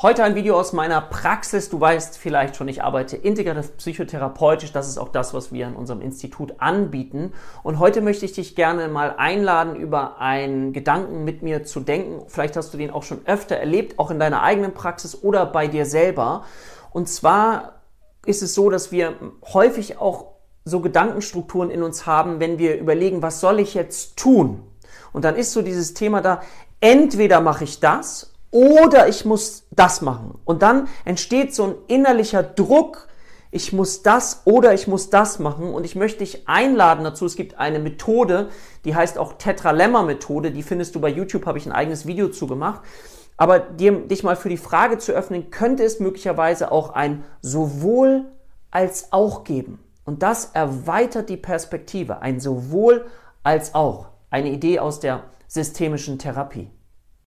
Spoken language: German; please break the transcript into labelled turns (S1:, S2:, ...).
S1: Heute ein Video aus meiner Praxis. Du weißt vielleicht schon, ich arbeite integrativ psychotherapeutisch. Das ist auch das, was wir in unserem Institut anbieten. Und heute möchte ich dich gerne mal einladen, über einen Gedanken mit mir zu denken. Vielleicht hast du den auch schon öfter erlebt, auch in deiner eigenen Praxis oder bei dir selber. Und zwar ist es so, dass wir häufig auch so Gedankenstrukturen in uns haben, wenn wir überlegen, was soll ich jetzt tun? Und dann ist so dieses Thema da, entweder mache ich das oder ich muss das machen. Und dann entsteht so ein innerlicher Druck, ich muss das oder ich muss das machen. Und ich möchte dich einladen dazu. Es gibt eine Methode, die heißt auch Tetralemma-Methode. Die findest du bei YouTube, habe ich ein eigenes Video zu gemacht. Aber dir, dich mal für die Frage zu öffnen, könnte es möglicherweise auch ein sowohl als auch geben. Und das erweitert die Perspektive. Ein sowohl als auch. Eine Idee aus der systemischen Therapie.